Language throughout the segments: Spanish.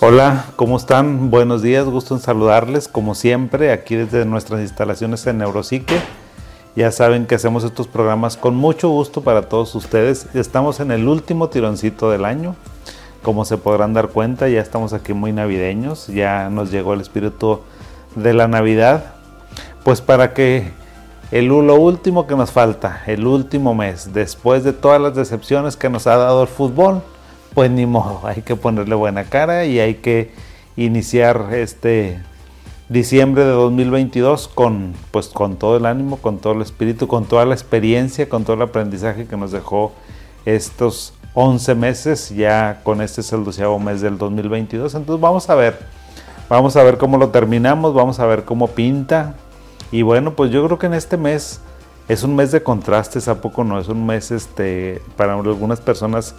Hola, ¿cómo están? Buenos días, gusto en saludarles como siempre aquí desde nuestras instalaciones en Neuropsique. Ya saben que hacemos estos programas con mucho gusto para todos ustedes. Estamos en el último tironcito del año. Como se podrán dar cuenta, ya estamos aquí muy navideños, ya nos llegó el espíritu de la Navidad. Pues para que el, lo último que nos falta, el último mes, después de todas las decepciones que nos ha dado el fútbol, pues ni modo, hay que ponerle buena cara y hay que iniciar este diciembre de 2022 con pues con todo el ánimo, con todo el espíritu, con toda la experiencia, con todo el aprendizaje que nos dejó estos 11 meses, ya con este es el doceavo mes del 2022. Entonces vamos a ver, vamos a ver cómo lo terminamos, vamos a ver cómo pinta. Y bueno, pues yo creo que en este mes es un mes de contrastes, ¿a poco no? Es un mes este, para algunas personas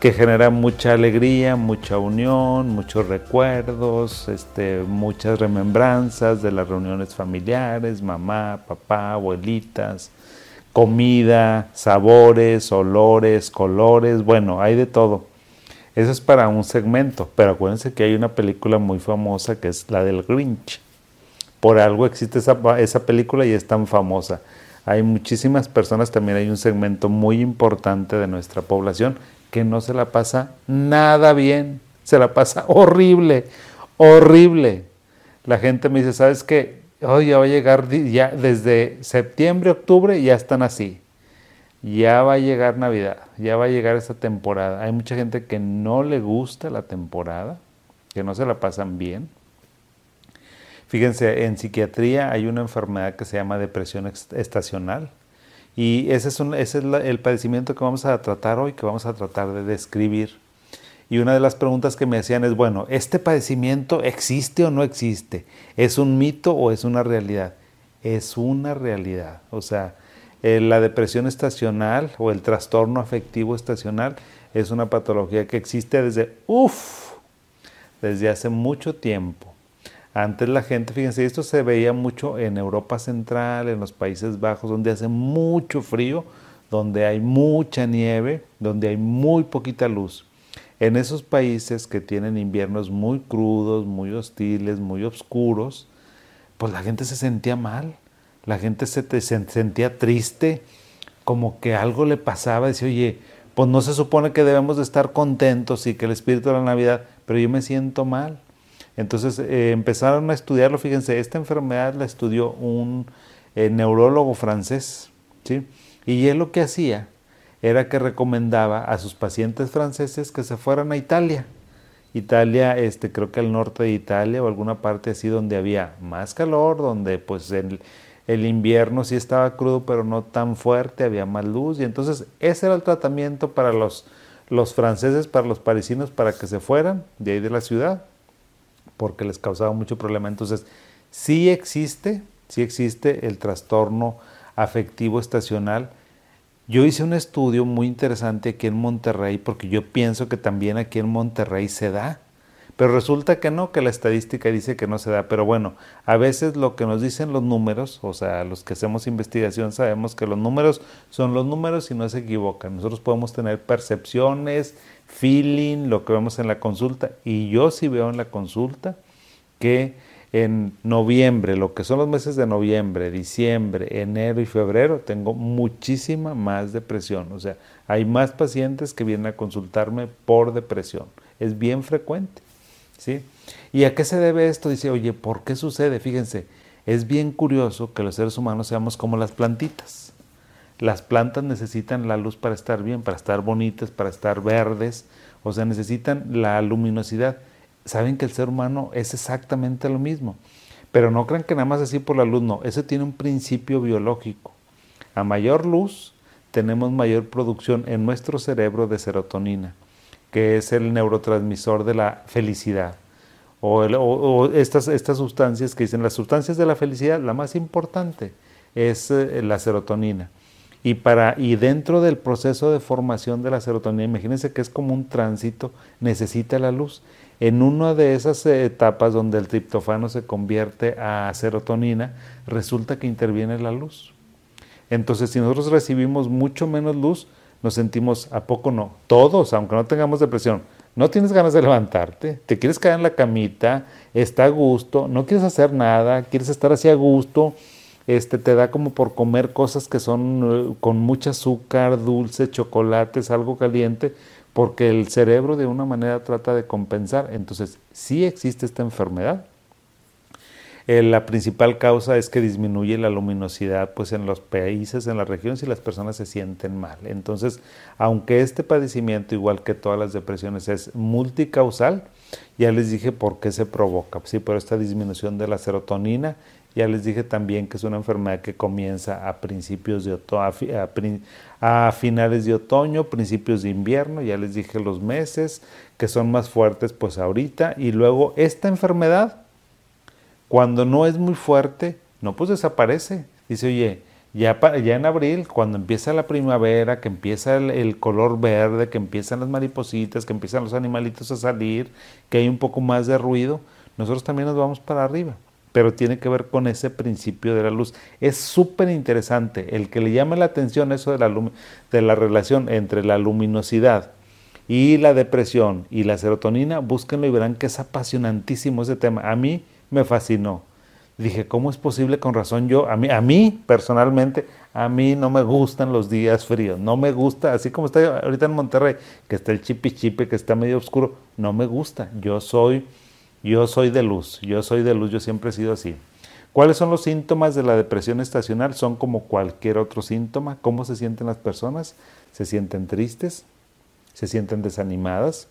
que genera mucha alegría, mucha unión, muchos recuerdos, este, muchas remembranzas de las reuniones familiares, mamá, papá, abuelitas, comida, sabores, olores, colores, bueno, hay de todo. Eso es para un segmento, pero acuérdense que hay una película muy famosa que es la del Grinch. Por algo existe esa, esa película y es tan famosa. Hay muchísimas personas, también hay un segmento muy importante de nuestra población que no se la pasa nada bien, se la pasa horrible, horrible. La gente me dice, ¿sabes qué? Hoy ya va a llegar, ya desde septiembre, octubre, ya están así. Ya va a llegar Navidad, ya va a llegar esta temporada. Hay mucha gente que no le gusta la temporada, que no se la pasan bien. Fíjense, en psiquiatría hay una enfermedad que se llama depresión estacional y ese es, el padecimiento que vamos a tratar hoy, que vamos a tratar de describir. Y una de las preguntas que me hacían es, bueno, ¿este padecimiento existe o no existe? ¿Es un mito o es una realidad? Es una realidad. O sea, eh, la depresión estacional o el trastorno afectivo estacional es una patología que existe desde, uff, desde hace mucho tiempo. Antes la gente, fíjense, esto se veía mucho en Europa Central, en los Países Bajos, donde hace mucho frío, donde hay mucha nieve, donde hay muy poquita luz. En esos países que tienen inviernos muy crudos, muy hostiles, muy oscuros, pues la gente se sentía mal, la gente se, sentía triste, como que algo le pasaba, decía, oye, pues no se supone que debemos de estar contentos y que el espíritu de la Navidad, pero yo me siento mal. Entonces eh, empezaron a estudiarlo, fíjense, esta enfermedad la estudió un eh, neurólogo francés, ¿sí? Y él lo que hacía era que recomendaba a sus pacientes franceses que se fueran a Italia. Italia, este, creo que al norte de Italia o alguna parte así donde había más calor, donde pues el, el invierno sí estaba crudo pero no tan fuerte, había más luz y entonces ese era el tratamiento para los, los franceses, para los parisinos, para que se fueran de ahí de la ciudad porque les causaba mucho problema. Entonces, sí existe, sí existe el trastorno afectivo estacional. Yo hice un estudio muy interesante aquí en Monterrey porque yo pienso que también aquí en Monterrey se da. Pero resulta que no, que la estadística dice que no se da. Pero bueno, a veces lo que nos dicen los números, o sea, los que hacemos investigación sabemos que los números son los números y no se equivocan. Nosotros podemos tener percepciones, feeling, lo que vemos en la consulta. Y yo sí veo en la consulta que en noviembre, lo que son los meses de noviembre, diciembre, enero y febrero, tengo muchísima más depresión. O sea, hay más pacientes que vienen a consultarme por depresión. Es bien frecuente. ¿Sí? ¿Y a qué se debe esto? Dice, oye, ¿por qué sucede? Fíjense, es bien curioso que los seres humanos seamos como las plantitas. Las plantas necesitan la luz para estar bien, para estar bonitas, para estar verdes, o sea, necesitan la luminosidad. Saben que el ser humano es exactamente lo mismo, pero no crean que nada más así por la luz, no, eso tiene un principio biológico. A mayor luz tenemos mayor producción en nuestro cerebro de serotonina, que es el neurotransmisor de la felicidad. O, estas, estas sustancias que dicen las sustancias de la felicidad, la más importante es eh, la serotonina. Y, para, y dentro del proceso de formación de la serotonina, imagínense que es como un tránsito, necesita la luz. En una de esas etapas donde el triptofano se convierte a serotonina, resulta que interviene la luz. Entonces, si nosotros recibimos mucho menos luz, nos sentimos, ¿a poco no? Todos, aunque no tengamos depresión, no tienes ganas de levantarte, te quieres quedar en la camita, está a gusto, no quieres hacer nada, quieres estar así a gusto, este, te da como por comer cosas que son eh, con mucho azúcar, dulce, chocolates, algo caliente, porque el cerebro de una manera trata de compensar. Entonces, sí existe esta enfermedad. Eh, la principal causa es que disminuye la luminosidad pues, en los países, en las regiones y las personas se sienten mal. Entonces, aunque este padecimiento, igual que todas las depresiones, es multicausal, ya les dije por qué se provoca. Sí, por esta disminución de la serotonina ya les dije también que es una enfermedad que comienza a principios de otoño, a, finales de otoño, principios de invierno, ya les dije los meses que son más fuertes pues ahorita y luego esta enfermedad cuando no es muy fuerte, no pues desaparece. Dice, oye, ya, ya en abril, cuando empieza la primavera, que empieza el, color verde, que empiezan las maripositas, que empiezan los animalitos a salir, que hay un poco más de ruido, nosotros también nos vamos para arriba pero tiene que ver con ese principio de la luz. Es súper interesante. El que le llame la atención eso de la, de la relación entre la luminosidad y la depresión y la serotonina, búsquenlo y verán que es apasionantísimo ese tema. A mí me fascinó. Dije, ¿cómo es posible? Con razón yo, a mí, a mí personalmente, a mí no me gustan los días fríos. No me gusta, así como está ahorita en Monterrey, que está el chipi chipe, que está medio oscuro, no me gusta. Yo soy yo soy de luz, yo soy de luz, yo siempre he sido así. ¿Cuáles son los síntomas de la depresión estacional? Son como cualquier otro síntoma. ¿Cómo se sienten las personas? Se sienten tristes, se sienten desanimadas.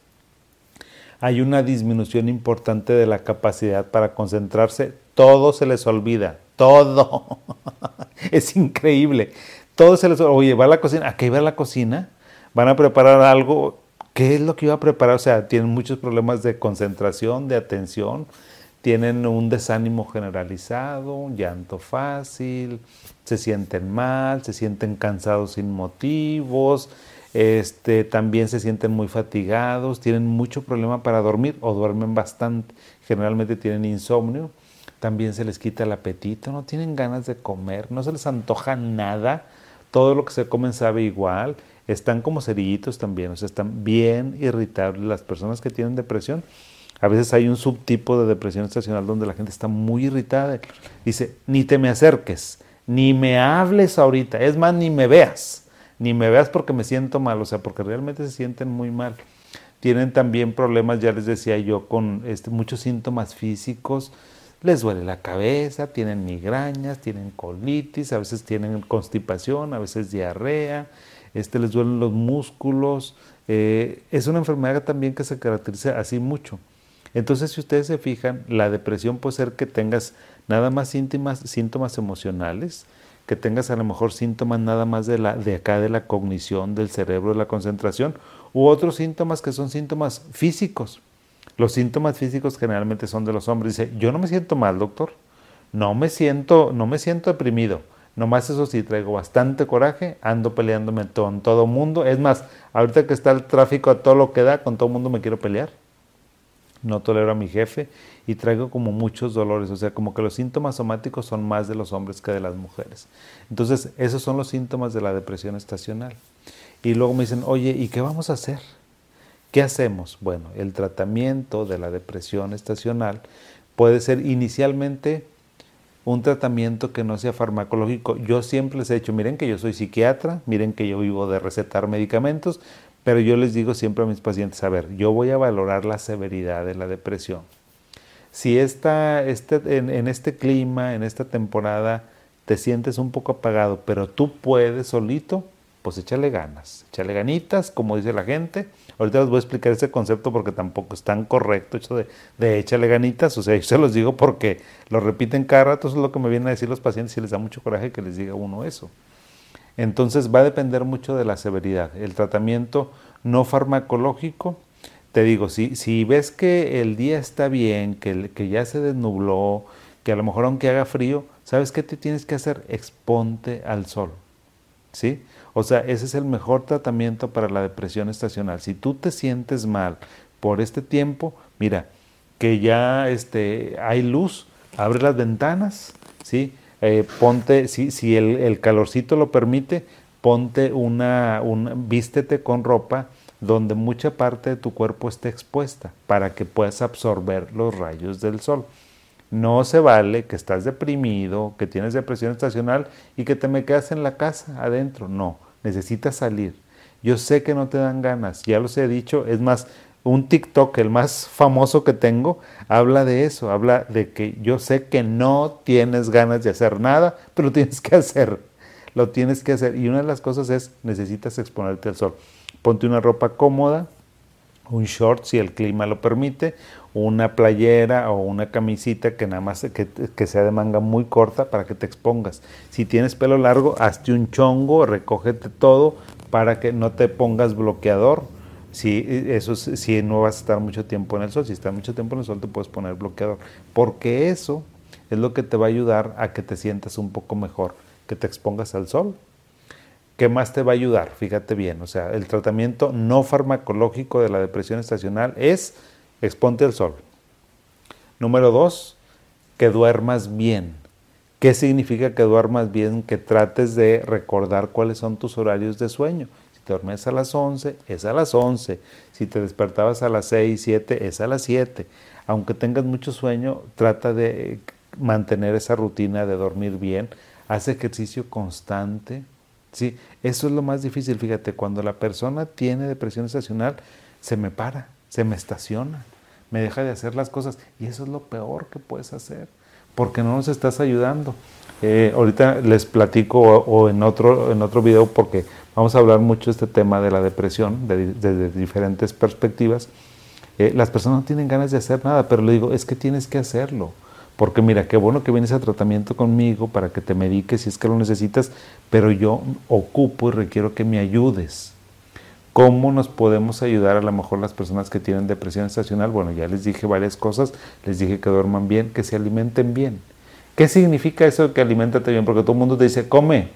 Hay una disminución importante de la capacidad para concentrarse. Todo se les olvida, todo. es increíble. Todo se les olvida. Oye, va a la cocina, ¿a qué va a la cocina? Van a preparar algo, ¿Qué es lo que iba a preparar? O sea, tienen muchos problemas de concentración, de atención, tienen un desánimo generalizado, un llanto fácil, se sienten mal, se sienten cansados sin motivos, este, también se sienten muy fatigados, tienen mucho problema para dormir o duermen bastante, generalmente tienen insomnio, también se les quita el apetito, no tienen ganas de comer, no se les antoja nada, todo lo que se comen sabe igual, están como cerillitos también, o sea, están bien irritables. Las personas que tienen depresión, a veces hay un subtipo de depresión estacional donde la gente está muy irritada. Dice, ni te me acerques, ni me hables ahorita, es más, ni me veas, ni me veas porque me siento mal, o sea, porque realmente se sienten muy mal. Tienen también problemas, ya les decía yo, con este, muchos síntomas físicos, les duele la cabeza, tienen migrañas, tienen colitis, a veces tienen constipación, a veces diarrea, este, les duelen los músculos. Eh, es una enfermedad también que se caracteriza así mucho. Entonces, si ustedes se fijan, la depresión puede ser que tengas nada más síntomas, síntomas emocionales, que tengas a lo mejor síntomas nada más de, la, de acá de la cognición, del cerebro, de la concentración, u otros síntomas que son síntomas físicos. Los síntomas físicos generalmente son de los hombres. Dice, yo no me siento mal, doctor. No me siento, no me siento deprimido Nomás eso sí, traigo bastante coraje, ando peleándome con todo mundo. Es más, ahorita que está el tráfico a todo lo que da, con todo mundo me quiero pelear. No tolero a mi jefe y traigo como muchos dolores. O sea, como que los síntomas somáticos son más de los hombres que de las mujeres. Entonces, esos son los síntomas de la depresión estacional. Y luego me dicen, oye, ¿y qué vamos a hacer? ¿Qué hacemos? Bueno, el tratamiento de la depresión estacional puede ser inicialmente un tratamiento que no sea farmacológico. Yo siempre les he dicho, miren que yo soy psiquiatra, miren que yo vivo de recetar medicamentos, pero yo les digo siempre a mis pacientes, a ver, yo voy a valorar la severidad de la depresión. Si esta, este, en, este clima, en esta temporada, te sientes un poco apagado, pero tú puedes solito, pues échale ganas, échale ganitas, como dice la gente, Ahorita les voy a explicar ese concepto porque tampoco es tan correcto, hecho de, de échale ganitas, o sea, yo se los digo porque lo repiten cada rato, eso es lo que me vienen a decir los pacientes y les da mucho coraje que les diga uno eso. Entonces va a depender mucho de la severidad. El tratamiento no farmacológico, te digo, si, si ves que el día está bien, que, que ya se desnubló, que a lo mejor aunque haga frío, ¿sabes qué te tienes que hacer? Exponte al sol. ¿Sí? O sea, ese es el mejor tratamiento para la depresión estacional. Si tú te sientes mal por este tiempo, mira, que ya este, hay luz, abre las ventanas, ¿sí? Eh, ponte, si, si el, calorcito lo permite, ponte una, un, vístete con ropa donde mucha parte de tu cuerpo esté expuesta para que puedas absorber los rayos del sol. No se vale que estás deprimido, que tienes depresión estacional y que te me quedas en la casa adentro. No, necesitas salir. Yo sé que no te dan ganas, ya los he dicho, es más, un TikTok, el más famoso que tengo, habla de eso, habla de que yo sé que no tienes ganas de hacer nada, pero tienes que hacer, lo tienes que hacer. Y una de las cosas es, necesitas exponerte al sol. Ponte una ropa cómoda, un short si el clima lo permite, una playera o una camisita que nada más que, que, sea de manga muy corta para que te expongas. Si tienes pelo largo, hazte un chongo, recógete todo para que no te pongas bloqueador si, eso, si no vas a estar mucho tiempo en el sol, si estás mucho tiempo en el sol te puedes poner bloqueador, porque eso es lo que te va a ayudar a que te sientas un poco mejor, que te expongas al sol. ¿Qué más te va a ayudar? Fíjate bien, o sea, el tratamiento no farmacológico de la depresión estacional es exponte al sol. Número dos, que duermas bien. ¿Qué significa que duermas bien? Que trates de recordar cuáles son tus horarios de sueño te dormías a las 11, es a las 11. Si te despertabas a las 6, 7, es a las 7. Aunque tengas mucho sueño, trata de mantener esa rutina de dormir bien. Haz ejercicio constante. ¿sí? Eso es lo más difícil. Fíjate, cuando la persona tiene depresión estacional, se me para, se me estaciona, me deja de hacer las cosas. Y eso es lo peor que puedes hacer, porque no nos estás ayudando. Eh, ahorita les platico o, en, otro, en otro video porque Vamos a hablar mucho de este tema de la depresión desde diferentes perspectivas. Eh, las personas no tienen ganas de hacer nada, pero le digo, es que tienes que hacerlo. Porque mira, qué bueno que vienes a tratamiento conmigo para que te mediques si es que lo necesitas, pero yo ocupo y requiero que me ayudes. ¿Cómo nos podemos ayudar a lo mejor las personas que tienen depresión estacional? Bueno, ya les dije varias cosas, les dije que duerman bien, que se alimenten bien. ¿Qué significa eso de que alimentate bien? Porque todo el mundo te dice, come,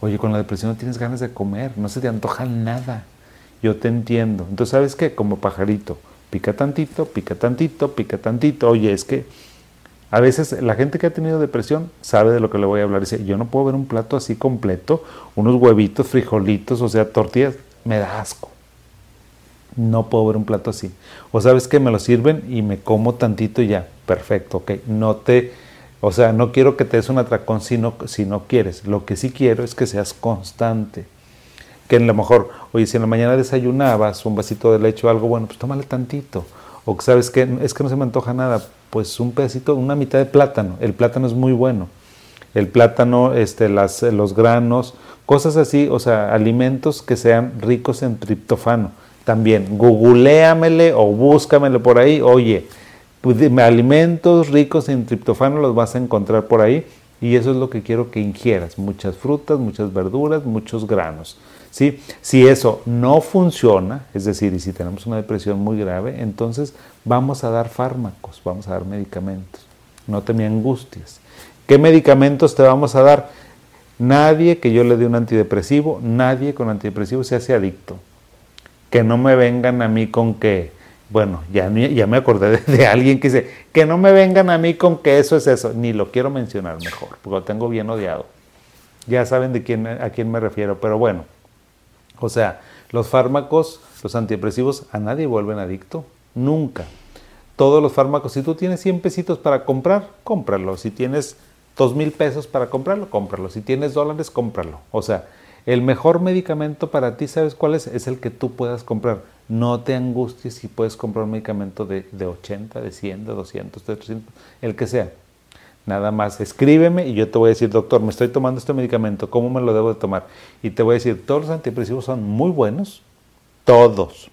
Oye, con la depresión no tienes ganas de comer, no se te antoja nada. Yo te entiendo. Entonces, ¿sabes qué? Como pajarito, pica tantito, pica tantito, pica tantito. Oye, es que a veces la gente que ha tenido depresión sabe de lo que le voy a hablar. Dice, yo no puedo ver un plato así completo, unos huevitos, frijolitos, o sea, tortillas, me da asco. No puedo ver un plato así. O sabes que me lo sirven y me como tantito y ya. Perfecto, ok. No te o sea, no quiero que te des un atracón si no, si no quieres. Lo que sí quiero es que seas constante. Que en lo mejor, oye, si en la mañana desayunabas un vasito de leche o algo, bueno, pues tómale tantito. O que sabes que es que no se me antoja nada, pues un pedacito, una mitad de plátano. El plátano es muy bueno. El plátano, este, las, los granos, cosas así, o sea, alimentos que sean ricos en triptofano. También, googleamele o búscamele por ahí. Oye, pues, alimentos ricos en triptofano los vas a encontrar por ahí y eso es lo que quiero que ingieras, muchas frutas, muchas verduras, muchos granos. ¿sí? Si eso no funciona, es decir, y si tenemos una depresión muy grave, entonces vamos a dar fármacos, vamos a dar medicamentos. No te me angustias. ¿Qué medicamentos te vamos a dar? Nadie que yo le dé un antidepresivo, nadie con antidepresivo se hace adicto. Que no me vengan a mí con que bueno, ya, me acordé de, alguien que dice, que no me vengan a mí con que eso es eso, ni lo quiero mencionar mejor, porque lo tengo bien odiado. Ya saben de quién, a quién me refiero, pero bueno, o sea, los fármacos, los antidepresivos, a nadie vuelven adicto, nunca. Todos los fármacos, si tú tienes 100 pesitos para comprar, cómpralo. Si tienes 2 mil pesos para comprarlo, cómpralo. Si tienes dólares, cómpralo. O sea, el mejor medicamento para ti, ¿sabes cuál es? Es el que tú puedas comprar no te angusties si puedes comprar un medicamento de, 80, de 100, de 200, de 300, el que sea. Nada más, escríbeme y yo te voy a decir, doctor, me estoy tomando este medicamento, ¿cómo me lo debo de tomar? Y te voy a decir, todos los antidepresivos son muy buenos, todos,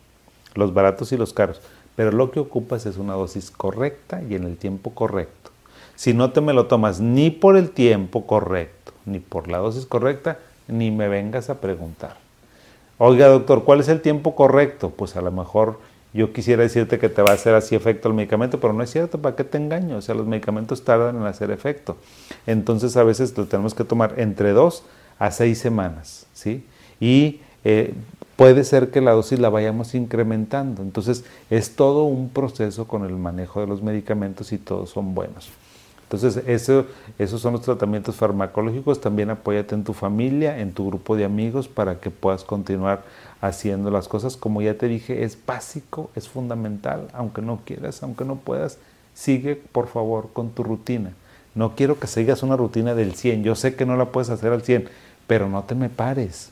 los baratos y los caros, pero lo que ocupas es una dosis correcta y en el tiempo correcto. Si no te me lo tomas ni por el tiempo correcto, ni por la dosis correcta, ni me vengas a preguntar. Oiga, doctor, ¿cuál es el tiempo correcto? Pues a lo mejor yo quisiera decirte que te va a hacer así efecto el medicamento, pero no es cierto, ¿para qué te engaño? O sea, los medicamentos tardan en hacer efecto. Entonces a veces lo tenemos que tomar entre dos a seis semanas, ¿sí? Y eh, puede ser que la dosis la vayamos incrementando. Entonces es todo un proceso con el manejo de los medicamentos y todos son buenos. Entonces, eso, esos son los tratamientos farmacológicos. También apóyate en tu familia, en tu grupo de amigos para que puedas continuar haciendo las cosas. Como ya te dije, es básico, es fundamental, aunque no quieras, aunque no puedas, sigue por favor con tu rutina. No quiero que sigas una rutina del 100. Yo sé que no la puedes hacer al 100, pero no te me pares.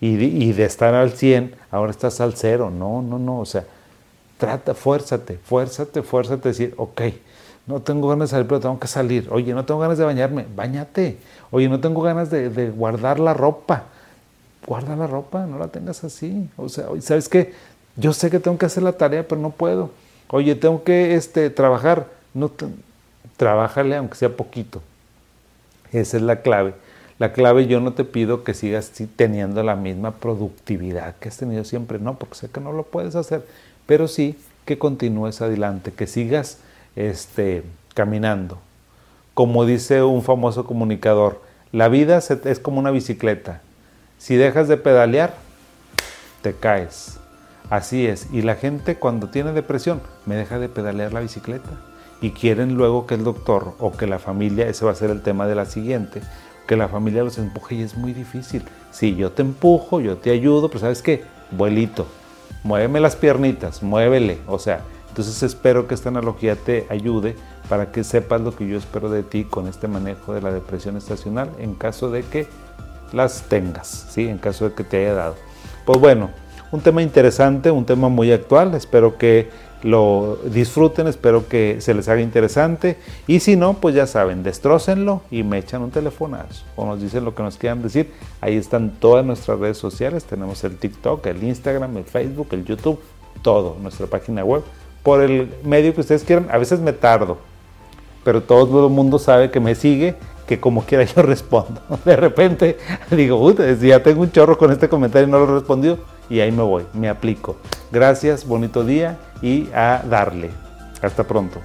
Y de estar al 100, ahora estás al cero. No, no, no. O sea, trata, fuérzate, fuérzate, fuérzate. Decir, ok, no tengo ganas de salir, pero tengo que salir. Oye, no tengo ganas de bañarme, bañate. Oye, no tengo ganas de, guardar la ropa. Guarda la ropa, no la tengas así. O sea, ¿sabes qué? Yo sé que tengo que hacer la tarea, pero no puedo. Oye, tengo que este, trabajar. No trabájale aunque sea poquito. Esa es la clave. La clave yo no te pido que sigas teniendo la misma productividad que has tenido siempre, no, porque sé que no lo puedes hacer, pero sí que continúes adelante, que sigas este, caminando. Como dice un famoso comunicador, la vida es como una bicicleta. Si dejas de pedalear, te caes. Así es. Y la gente cuando tiene depresión, me deja de pedalear la bicicleta. Y quieren luego que el doctor o que la familia, ese va a ser el tema de la siguiente, que la familia los empuje y es muy difícil. Si yo te empujo, yo te ayudo, pero ¿sabes qué? Vuelito, muéveme las piernitas, muévele. O sea, entonces espero que esta analogía te ayude para que sepas lo que yo espero de ti con este manejo de la depresión estacional en caso de que las tengas, ¿sí? en caso de que te haya dado. Pues bueno, un tema interesante, un tema muy actual, espero que lo disfruten, espero que se les haga interesante y si no, pues ya saben, destrócenlo y me echan un telefonazo o nos dicen lo que nos quieran decir. Ahí están todas nuestras redes sociales, tenemos el TikTok, el Instagram, el Facebook, el YouTube, todo, nuestra página web por el medio que ustedes quieran. A veces me tardo, pero todo el mundo sabe que me sigue, que como quiera yo respondo. De repente digo, ya tengo un chorro con este comentario y no lo respondió, y ahí me voy, me aplico. Gracias, bonito día y a darle. Hasta pronto.